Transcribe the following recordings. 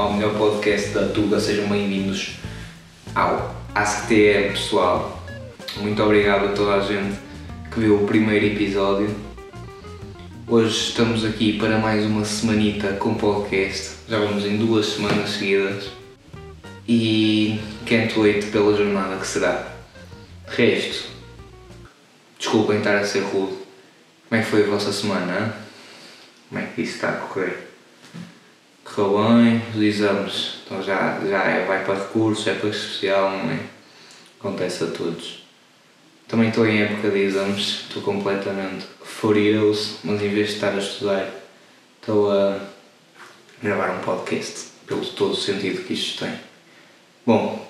ao melhor podcast da Tuga. Sejam bem-vindos ao AskTM, pessoal. Muito obrigado a toda a gente que viu o primeiro episódio. Hoje estamos aqui para mais uma semanita com podcast. Já vamos em duas semanas seguidas. E can't wait pela jornada que será. De resto, desculpem estar a ser rude. Como é que foi a vossa semana? Como é que isso está a correr? Correu bem, os exames, então já, já é, vai para recursos, é para especial, não é? Acontece a todos. Também estou em época de exames, estou completamente furioso, mas em vez de estar a estudar, estou a gravar um podcast, pelo todo o sentido que isto tem. Bom,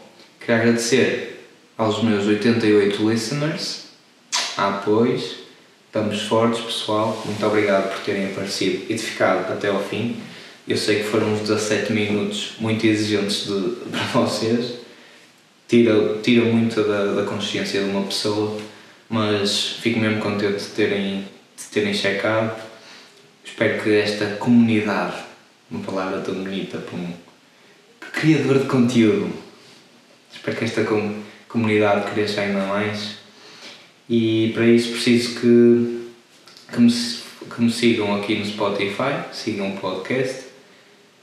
quero agradecer aos meus 88 listeners, a pois, estamos fortes pessoal, muito obrigado por terem aparecido e de ficado até ao fim. Eu sei que foram uns 17 minutos muito exigentes de, para vocês, tira, tira muito da, da consciência de uma pessoa, mas fico mesmo contente de terem, de terem checado. Espero que esta comunidade, uma palavra tão bonita para um criador de conteúdo, espero que esta com, comunidade cresça ainda mais e para isso preciso que, que, me, que me sigam aqui no Spotify, sigam o podcast.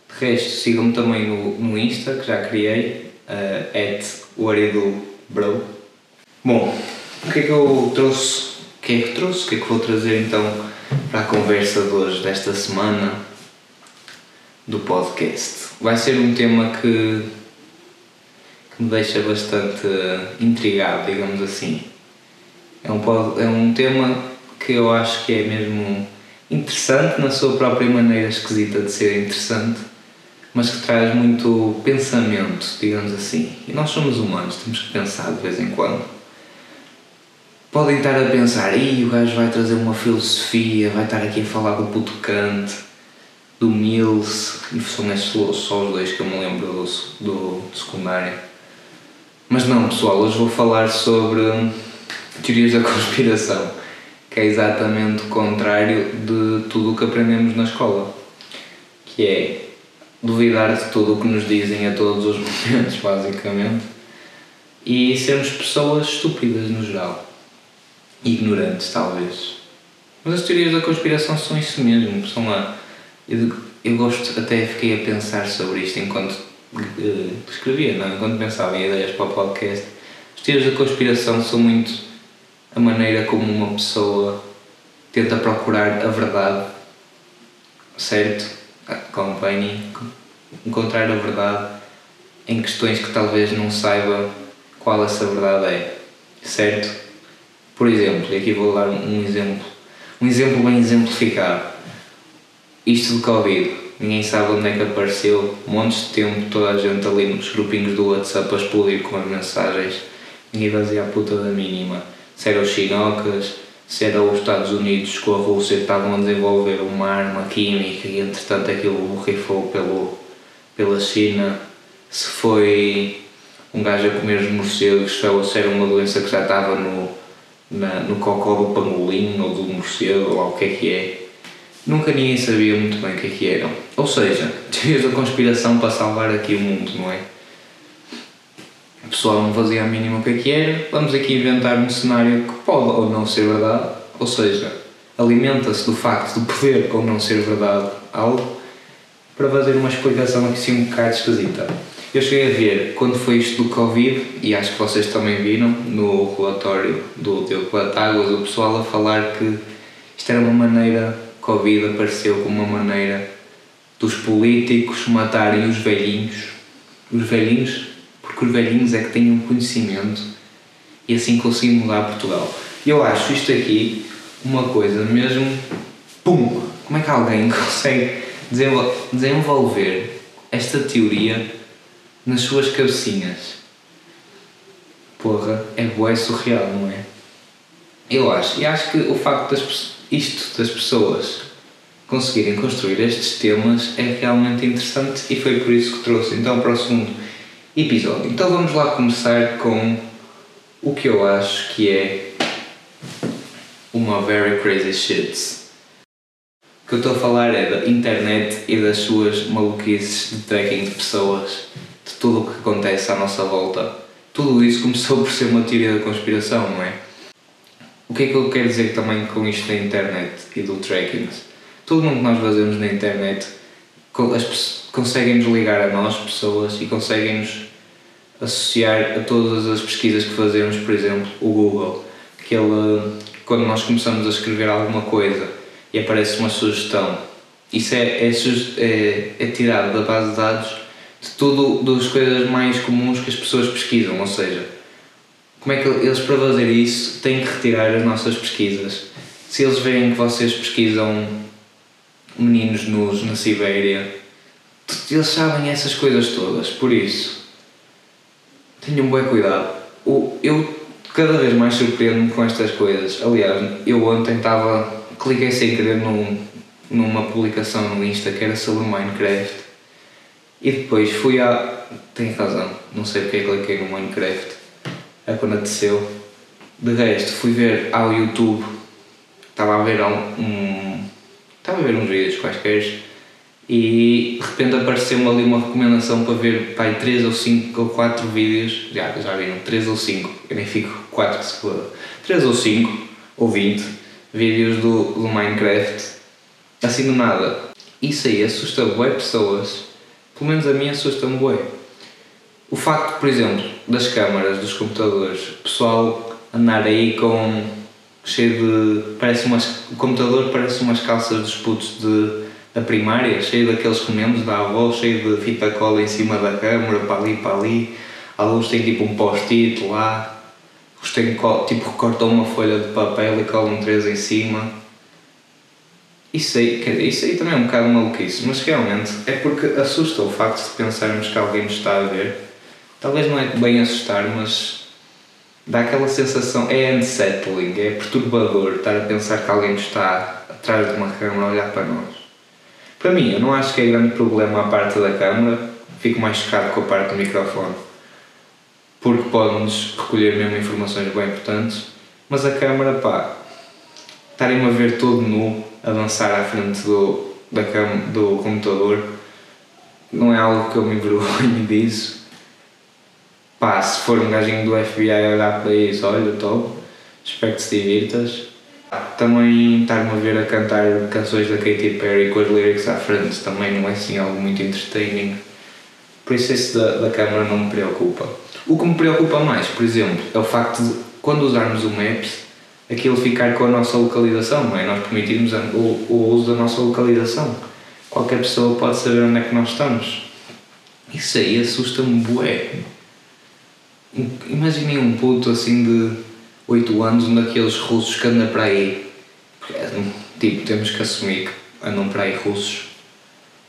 De resto, sigam-me também no, no Insta, que já criei, uh. Bom, o que é que eu trouxe? O que é que trouxe? O que é que vou trazer então para a conversa de hoje, desta semana do podcast? Vai ser um tema que, que me deixa bastante intrigado, digamos assim é um, é um tema que eu acho que é mesmo interessante na sua própria maneira esquisita de ser interessante, mas que traz muito pensamento, digamos assim. E nós somos humanos, temos que pensar de vez em quando. Podem estar a pensar, e o gajo vai trazer uma filosofia, vai estar aqui a falar do puto Kant, do Mills, e são estes só os dois que eu me lembro do, do, do secundário. Mas não, pessoal, hoje vou falar sobre teorias da conspiração, que é exatamente o contrário de tudo o que aprendemos na escola, que é duvidar de tudo o que nos dizem a todos os momentos, basicamente, e sermos pessoas estúpidas no geral, ignorantes talvez. Mas as teorias da conspiração são isso mesmo, são lá. Eu, eu gosto, até fiquei a pensar sobre isto enquanto uh, escrevia, não? enquanto pensava em ideias para o podcast. As teorias da conspiração são muito a maneira como uma pessoa tenta procurar a verdade, certo? Acompanhe, encontrar a verdade em questões que talvez não saiba qual essa verdade é, certo? Por exemplo, e aqui vou dar um exemplo, um exemplo bem exemplificado. Isto do Covid, ninguém sabe onde é que apareceu, montes de tempo, toda a gente ali nos grupinhos do WhatsApp a explodir com as mensagens, ninguém fazia a puta da mínima se era os chinocas, se era os Estados Unidos com a Rússia que estavam a desenvolver uma arma química e entretanto aquilo borrifou pelo, pela China, se foi um gajo a comer os morcegos, se era uma doença que já estava no, na, no cocó do pangolim ou do morcego ou lá o que é que é. Nunca ninguém sabia muito bem o que é que eram. Ou seja, teorias da conspiração para salvar aqui o mundo, não é? O pessoal não fazia a mínima o que é que era, vamos aqui inventar um cenário que pode ou não ser verdade, ou seja, alimenta-se do facto de poder ou não ser verdade algo, para fazer uma explicação aqui assim um bocado esquisita. Eu cheguei a ver quando foi isto do Covid, e acho que vocês também viram no relatório do Teu Águas, o pessoal a falar que isto era uma maneira, Covid apareceu como uma maneira dos políticos matarem os velhinhos, os velhinhos os velhinhos é que têm um conhecimento e assim conseguem mudar Portugal. Eu acho isto aqui uma coisa mesmo. Pum! Como é que alguém consegue desenvolver esta teoria nas suas cabecinhas? Porra, é bué surreal, não é? Eu acho. E acho que o facto das isto das pessoas conseguirem construir estes temas é realmente interessante e foi por isso que trouxe então para o segundo episódio. Então vamos lá começar com o que eu acho que é uma very crazy shit. O que eu estou a falar é da internet e das suas maluquices de tracking de pessoas, de tudo o que acontece à nossa volta. Tudo isso começou por ser uma teoria da conspiração, não é? O que é que eu quero dizer também com isto da internet e do tracking? Tudo o que nós fazemos na internet conseguem-nos ligar a nós, pessoas, e conseguem-nos associar a todas as pesquisas que fazemos, por exemplo, o Google, que ele, quando nós começamos a escrever alguma coisa e aparece uma sugestão, isso é, é, é, é tirado da base de dados de tudo das coisas mais comuns que as pessoas pesquisam, ou seja, como é que eles para fazer isso têm que retirar as nossas pesquisas. Se eles veem que vocês pesquisam meninos nus na Sibéria, eles sabem essas coisas todas, por isso tenham um bom cuidado. Eu cada vez mais surpreendo-me com estas coisas. Aliás, eu ontem estava. cliquei sem querer num, numa publicação no Insta que era sobre Minecraft e depois fui a. Tem razão, não sei porque é cliquei no Minecraft. É quando aconteceu. De resto, fui ver ao YouTube. Estava a ver um. Estava a ver uns vídeos quaisquer e de repente apareceu-me ali uma recomendação para ver pai, 3 ou 5 ou 4 vídeos, já, já viram, 3 ou 5, eu nem fico 4 que se foda, 3 ou 5 ou 20 vídeos do, do Minecraft, assim do nada. Isso aí assusta bué pessoas, pelo menos a mim assusta-me bué. O facto, por exemplo, das câmaras dos computadores, o pessoal andar aí com cheio de. parece umas. o computador parece umas calças dos putos de da primária, cheio daqueles remendos da avó, cheio de fita cola em cima da câmara, para ali, para ali. Alguns têm tipo um post-it lá, os têm tipo cortam uma folha de papel e colam três em cima. Isso aí, isso aí também é um bocado maluquice, mas realmente é porque assusta o facto de pensarmos que alguém nos está a ver. Talvez não é bem assustar, mas dá aquela sensação, é unsettling, é perturbador estar a pensar que alguém está atrás de uma câmera a olhar para nós. Para mim, eu não acho que é grande problema a parte da câmera, fico mais chocado com a parte do microfone, porque pode-nos recolher mesmo informações bem importantes, mas a câmera, pá, estarem-me a ver todo nu, a dançar à frente do, da cama, do computador, não é algo que eu me envergonho disso. Pá, se for um gajinho do FBI olhar para isso, olha, top, espero que te divirtas também estar-me a ver a cantar canções da Katy Perry com as lyrics à frente também não é assim algo muito entertaining. Por isso esse da, da câmera não me preocupa. O que me preocupa mais, por exemplo, é o facto de quando usarmos o Maps aquilo ficar com a nossa localização, não é? Nós permitirmos o, o uso da nossa localização. Qualquer pessoa pode saber onde é que nós estamos. Isso aí assusta-me bué. Imaginem um puto assim de 8 anos, um daqueles russos que anda para aí. Porque, tipo, temos que assumir que andam para aí russos,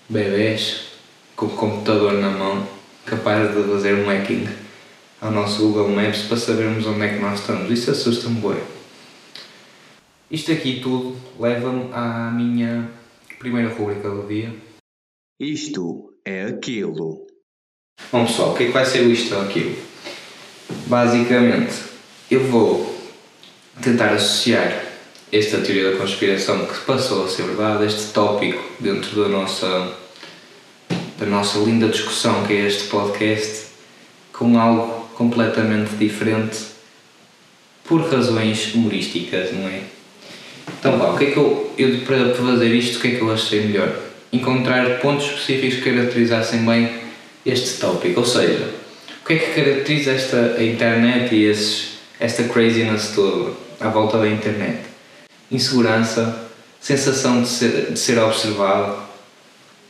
bebés, com o computador na mão, capazes de fazer um hacking ao nosso Google Maps para sabermos onde é que nós estamos. Isso assusta-me bem. Isto aqui tudo leva-me à minha primeira rubrica do dia. Isto é aquilo. Bom pessoal, o que é que vai ser o isto ou aquilo? Basicamente, eu vou tentar associar esta teoria da conspiração que passou a ser verdade, este tópico dentro da nossa, da nossa linda discussão que é este podcast, com algo completamente diferente por razões humorísticas, não é? Então, pá, o que é que eu, eu para fazer isto, o que é que eu achei melhor? Encontrar pontos específicos que caracterizassem bem este tópico, ou seja, o que é que caracteriza esta a internet e esses esta craziness toda à volta da internet. Insegurança, sensação de ser, de ser observado,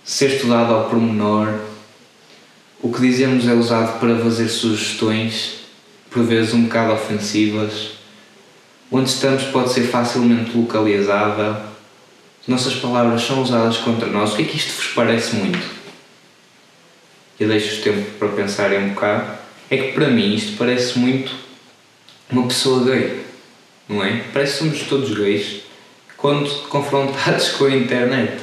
ser estudado ao pormenor. O que dizemos é usado para fazer sugestões, por vezes um bocado ofensivas. Onde estamos pode ser facilmente localizável. Nossas palavras são usadas contra nós. O que é que isto vos parece muito? Eu deixo-vos tempo para pensarem um bocado. É que para mim isto parece muito uma pessoa gay, não é? Parece que somos todos gays quando confrontados com a internet.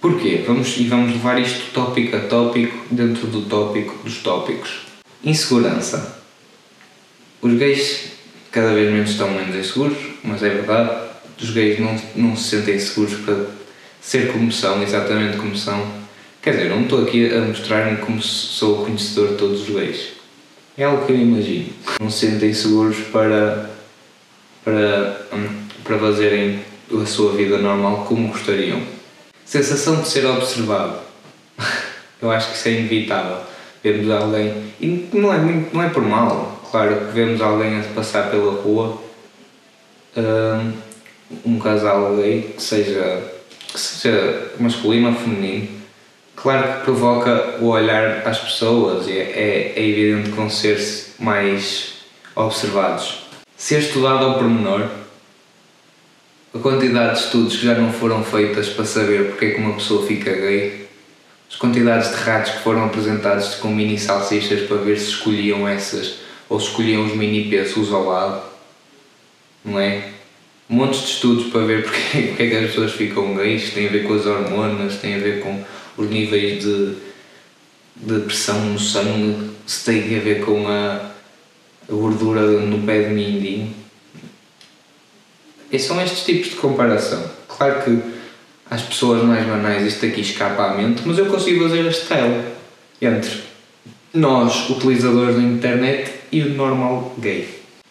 Porquê? Vamos, e vamos levar isto tópico a tópico dentro do tópico dos tópicos. Insegurança. Os gays cada vez menos estão menos inseguros, mas é verdade. dos gays não, não se sentem seguros para ser como são, exatamente como são. Quer dizer, não estou aqui a mostrar-me como sou conhecedor de todos os gays. É algo que eu imagino. Não se sentem seguros para, para, hum, para fazerem a sua vida normal como gostariam. Sensação de ser observado. eu acho que isso é inevitável. Vemos alguém. E não é, muito, não é por mal. Claro que vemos alguém a passar pela rua. Um, um casal gay que seja, que seja masculino ou feminino Claro que provoca o olhar às pessoas e é, é, é evidente que vão ser mais observados. Ser estudado ao pormenor, a quantidade de estudos que já não foram feitas para saber porque é que uma pessoa fica gay, as quantidades de ratos que foram apresentados com mini salsichas para ver se escolhiam essas ou se escolhiam os mini pesos ao lado, não é? Montes de estudos para ver porque, porque é que as pessoas ficam gays, tem a ver com as hormonas, tem a ver com os níveis de, de pressão no sangue, se tem a ver com a, a gordura no pé de mindinho. E são estes tipos de comparação. Claro que às pessoas mais banais isto aqui escapa à mente, mas eu consigo fazer a estela entre nós, utilizadores da internet, e o normal gay.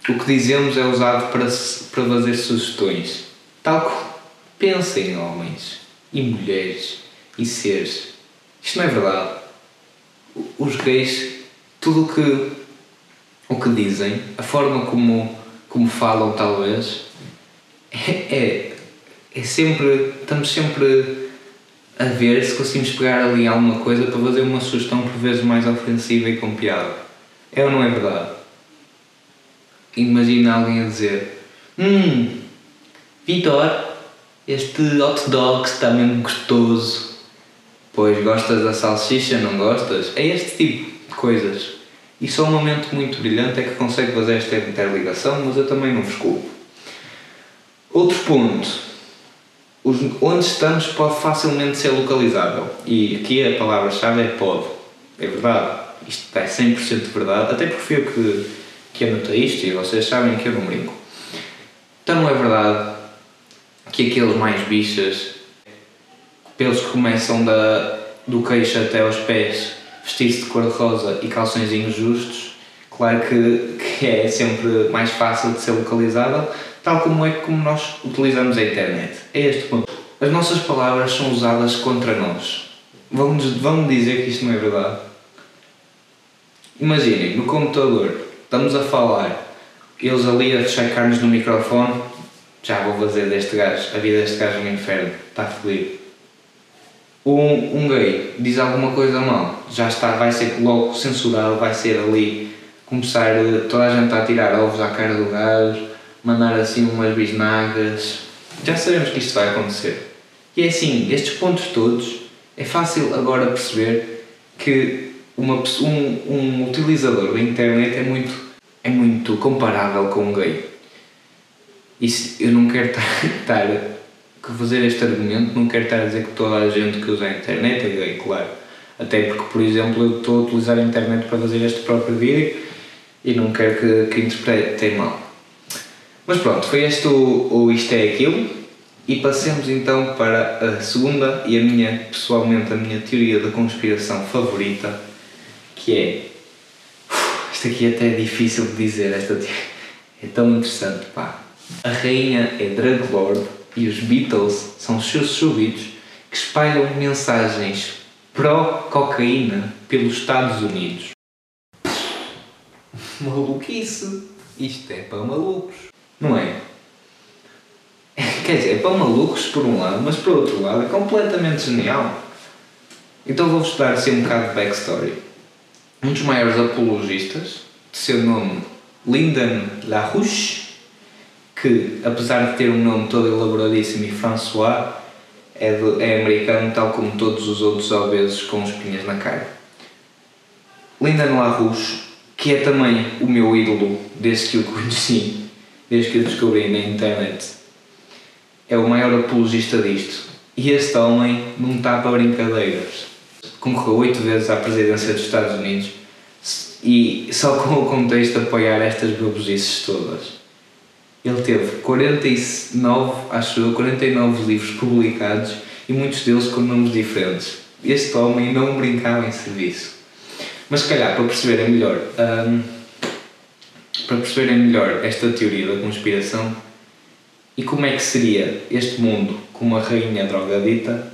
O que dizemos é usado para, para fazer sugestões. Tal como pensem, homens e mulheres e seres. Isto não é verdade. Os gays, tudo o que, o que dizem, a forma como, como falam, talvez, é, é, é sempre. Estamos sempre a ver se conseguimos pegar ali alguma coisa para fazer uma sugestão por vezes mais ofensiva e com piada. É ou não é verdade? Imagina alguém a dizer: Hum, Vitor, este hot dog está mesmo gostoso. Pois gostas da salsicha, não gostas? É este tipo de coisas. E só um momento muito brilhante é que consegue fazer esta interligação, mas eu também não vos culpo. Outro ponto. Onde estamos pode facilmente ser localizável. E aqui a palavra-chave é pode. É verdade. Isto é 100% verdade. Até porque fui eu que, que anotei isto e vocês sabem que eu não brinco. Então é verdade que aqueles mais bichas pelos que começam da, do queixo até aos pés, vestir-se de cor-de-rosa e calçõezinhos justos, claro que, que é sempre mais fácil de ser localizável, tal como é como nós utilizamos a internet. É este ponto. As nossas palavras são usadas contra nós. Vão-nos vão dizer que isto não é verdade? Imaginem, no computador, estamos a falar, eles ali a checar-nos no microfone, já vou fazer deste gajo, a vida deste gajo é um inferno, está feliz um, um gay diz alguma coisa mal, já está, vai ser logo censurado, vai ser ali começar toda a gente a tirar ovos à cara do gajo, mandar assim umas bisnagas. Já sabemos que isto vai acontecer. E é assim, estes pontos todos, é fácil agora perceber que uma, um, um utilizador da internet é muito, é muito comparável com um gay. Isso, eu não quero estar que fazer este argumento não quer estar a dizer que toda a gente que usa a internet é gay, claro. Até porque, por exemplo, eu estou a utilizar a internet para fazer este próprio vídeo e não quero que, que interpretem mal. Mas pronto, foi este o, o Isto é Aquilo e passemos então para a segunda e a minha, pessoalmente, a minha teoria da conspiração favorita, que é. Isto aqui até é difícil de dizer, esta é tão interessante, pá. A rainha é Drug Lord e os Beatles são os seus súbitos que espalham mensagens pró-cocaína pelos Estados Unidos. Maluquice! Isto é para malucos, não é? Quer dizer, é para malucos por um lado, mas por outro lado é completamente genial. Então vou-vos dar assim um bocado de backstory. Um dos maiores apologistas, de seu nome Lyndon LaRouche, que, apesar de ter um nome todo elaboradíssimo e François, é, de, é americano, tal como todos os outros obesos com espinhas na cara. Lyndon LaRouche, que é também o meu ídolo desde que o conheci, desde que o descobri na internet, é o maior apologista disto. E este homem não está para brincadeiras. Concorreu oito vezes à presidência dos Estados Unidos e só com o contexto de apoiar estas babuzices todas Ele teve 49, acho eu, 49 livros publicados e muitos deles com nomes diferentes. Este homem não brincava em serviço. Mas se calhar, para perceberem melhor, hum, para perceberem melhor esta teoria da conspiração e como é que seria este mundo com uma rainha drogadita,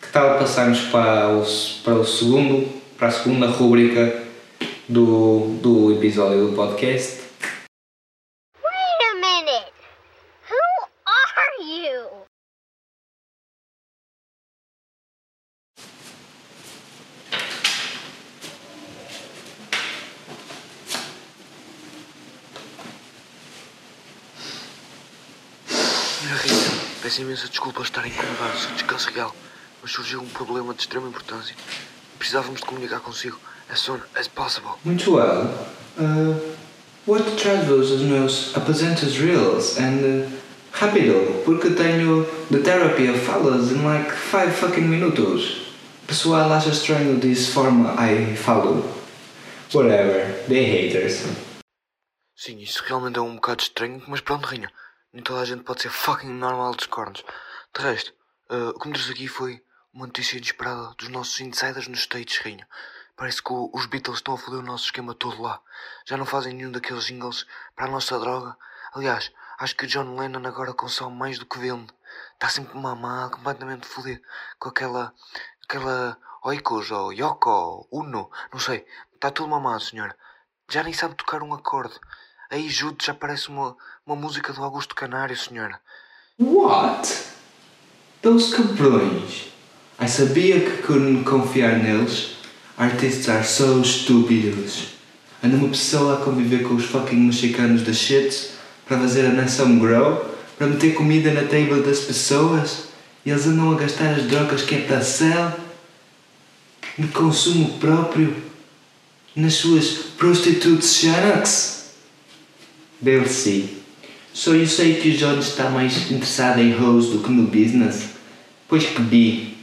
que tal passarmos para o, para o segundo, para a segunda rúbrica do, do episódio do podcast peço imensa desculpa estar a incomodar o seu descanso real, mas surgiu um problema de extrema importância. Precisávamos de comunicar consigo as soon as possible. Muito well. Uh, what travels os meus apresentos reels and uh, rápido, porque tenho the therapy of falas in like 5 fucking minutos. Pessoal acha estranho this forma I follow. Whatever, they haters. Sim, isso realmente é um bocado estranho, mas pronto, Rainha. Nem toda a gente pode ser fucking normal dos cornos. De resto, uh, o que me trouxe aqui foi uma notícia inesperada dos nossos insiders nos States, Rainha. Parece que o- os Beatles estão a foder o nosso esquema todo lá. Já não fazem nenhum daqueles jingles para a nossa droga. Aliás, acho que o John Lennon agora consome mais do que vende. Está sempre mamado, completamente fodido. Com aquela. aquela. Oikos ou Yoko Uno, não sei. Está tudo mamado, senhora. Já nem sabe tocar um acorde. Aí junto já parece uma, uma música do Augusto Canário, senhora. What? Those cabrões. I sabia que couldn't confiar neles. Artists are so estúpidos. Anda uma pessoa a conviver com os fucking mexicanos da shit para fazer a nação grow, para meter comida na table das pessoas e eles andam a gastar as drogas que é para sell no consumo próprio nas suas prostitutes shanks. They'll see. So you sei que o John está mais interessado em hoes do que no business? Pois que bi.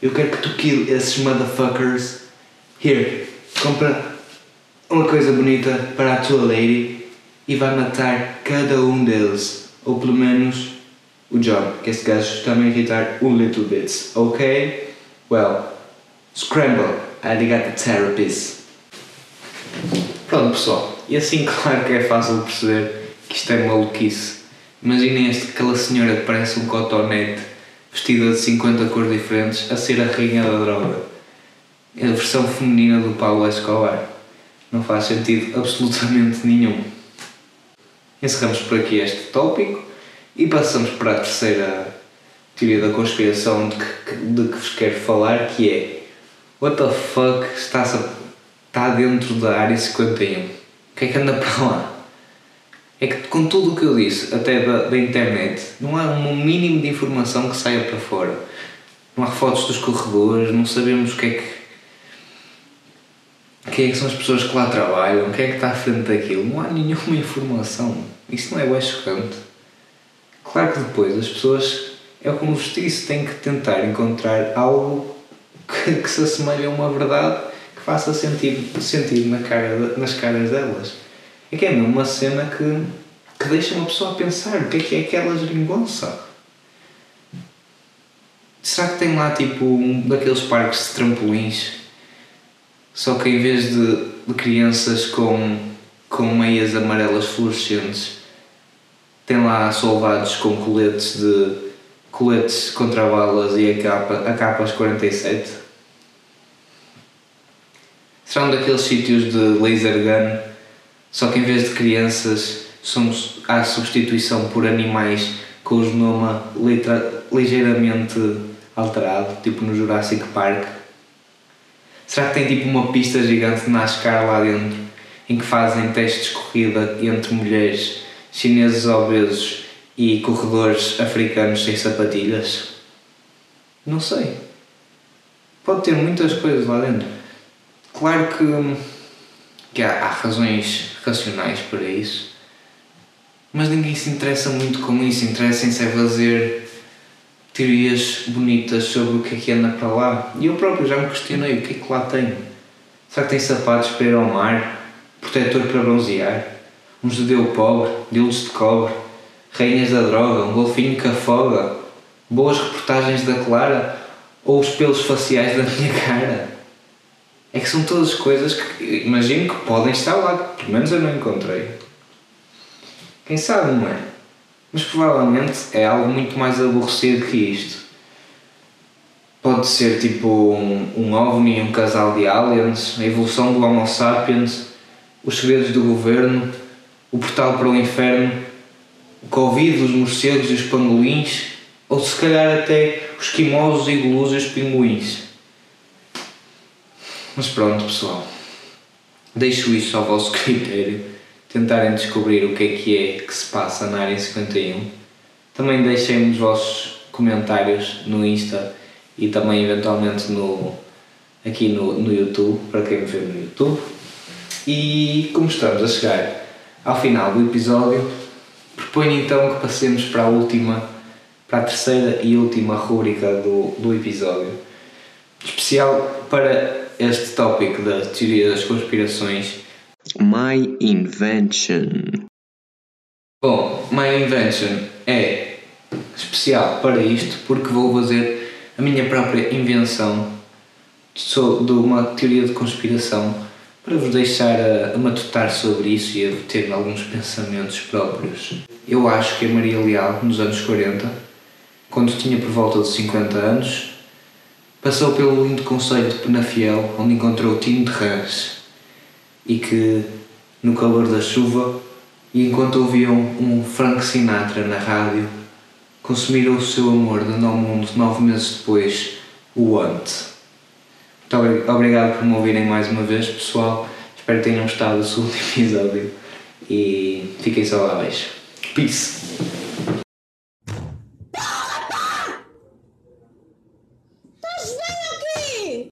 Eu quero que tu kill esses motherfuckers. Here, compra uma coisa bonita para a tua lady e vai matar cada um deles. Ou pelo menos o John, que esse gajo está me irritar um little bit. Ok? Well, scramble. I got the therapist. Pronto pessoal, e assim claro que é fácil perceber que isto é maluquice. Imaginem este, aquela senhora que parece um cotonete, vestida de 50 cores diferentes, a ser a rainha da droga. É a versão feminina do Paulo Escobar. Não faz sentido absolutamente nenhum. Encerramos por aqui este tópico e passamos para a terceira teoria da conspiração de que, de que vos quero falar, que é What the fuck está-se a está dentro da área 51. O que é que anda para lá? É que com tudo o que eu disse, até da, da internet, não há um mínimo de informação que saia para fora. Não há fotos dos corredores, não sabemos o que é que. Quem é que são as pessoas que lá trabalham, quem é que está à frente daquilo, não há nenhuma informação. Isso não é bem chocante. Claro que depois as pessoas, é como vos disse, têm que tentar encontrar algo que, que se assemelhe a uma verdade faça sentido, sentido na cara, nas caras delas. É que é uma cena que, que deixa uma pessoa a pensar o que é que é aquela geringonça. Será que tem lá tipo um daqueles parques de trampolins? Só que em vez de, de crianças com, com meias amarelas fluorescentes, tem lá soldados com coletes de coletes contra balas e a capa, a capas 47? Um daqueles sítios de laser gun, só que em vez de crianças somos, há substituição por animais com o genoma ligeiramente alterado, tipo no Jurassic Park? Será que tem tipo uma pista gigante de NASCAR lá dentro, em que fazem testes de corrida entre mulheres, chineses obesos e corredores africanos sem sapatilhas? Não sei. Pode ter muitas coisas lá dentro. Claro que, que há, há razões racionais para isso, mas ninguém se interessa muito com isso. Interessa-se é fazer teorias bonitas sobre o que é que anda para lá. E eu próprio já me questionei o que é que lá tem. Será que tem sapatos para ir ao mar? Protetor para bronzear? Um judeu pobre? Dildos de cobre? Rainhas da droga, um golfinho que afoga, boas reportagens da Clara ou os pelos faciais da minha cara. É que são todas coisas que imagino que podem estar lá, pelo menos eu não encontrei. Quem sabe, não é? Mas provavelmente é algo muito mais aborrecido que isto. Pode ser tipo um, um ovni, um casal de aliens, a evolução do Homo sapiens, os segredos do governo, o portal para o inferno, o Covid, os morcegos e os pangolins, ou se calhar até os quimosos, igulus e os pinguins. Mas pronto, pessoal. Deixo isso ao vosso critério. Tentarem descobrir o que é que é que se passa na área 51. Também deixem os vossos comentários no Insta e também eventualmente no, aqui no, no YouTube, para quem me vê no YouTube. E como estamos a chegar ao final do episódio, proponho então que passemos para a última, para a terceira e última rúbrica do, do episódio. Especial para este tópico da teoria das conspirações. My invention. Bom, My Invention é especial para isto porque vou fazer a minha própria invenção de uma teoria de conspiração para vos deixar a, a matutar sobre isso e a ter alguns pensamentos próprios. Eu acho que a Maria Leal, nos anos 40, quando tinha por volta de 50 anos, passou pelo lindo concelho de Penafiel, onde encontrou Tino de Rãs e que, no calor da chuva, e enquanto ouviam um Frank Sinatra na rádio, consumiram o seu amor, dando ao mundo, nove meses depois, o Ant. Muito obri- obrigado por me ouvirem mais uma vez, pessoal. Espero que tenham gostado do segundo episódio e fiquem saudáveis. Peace!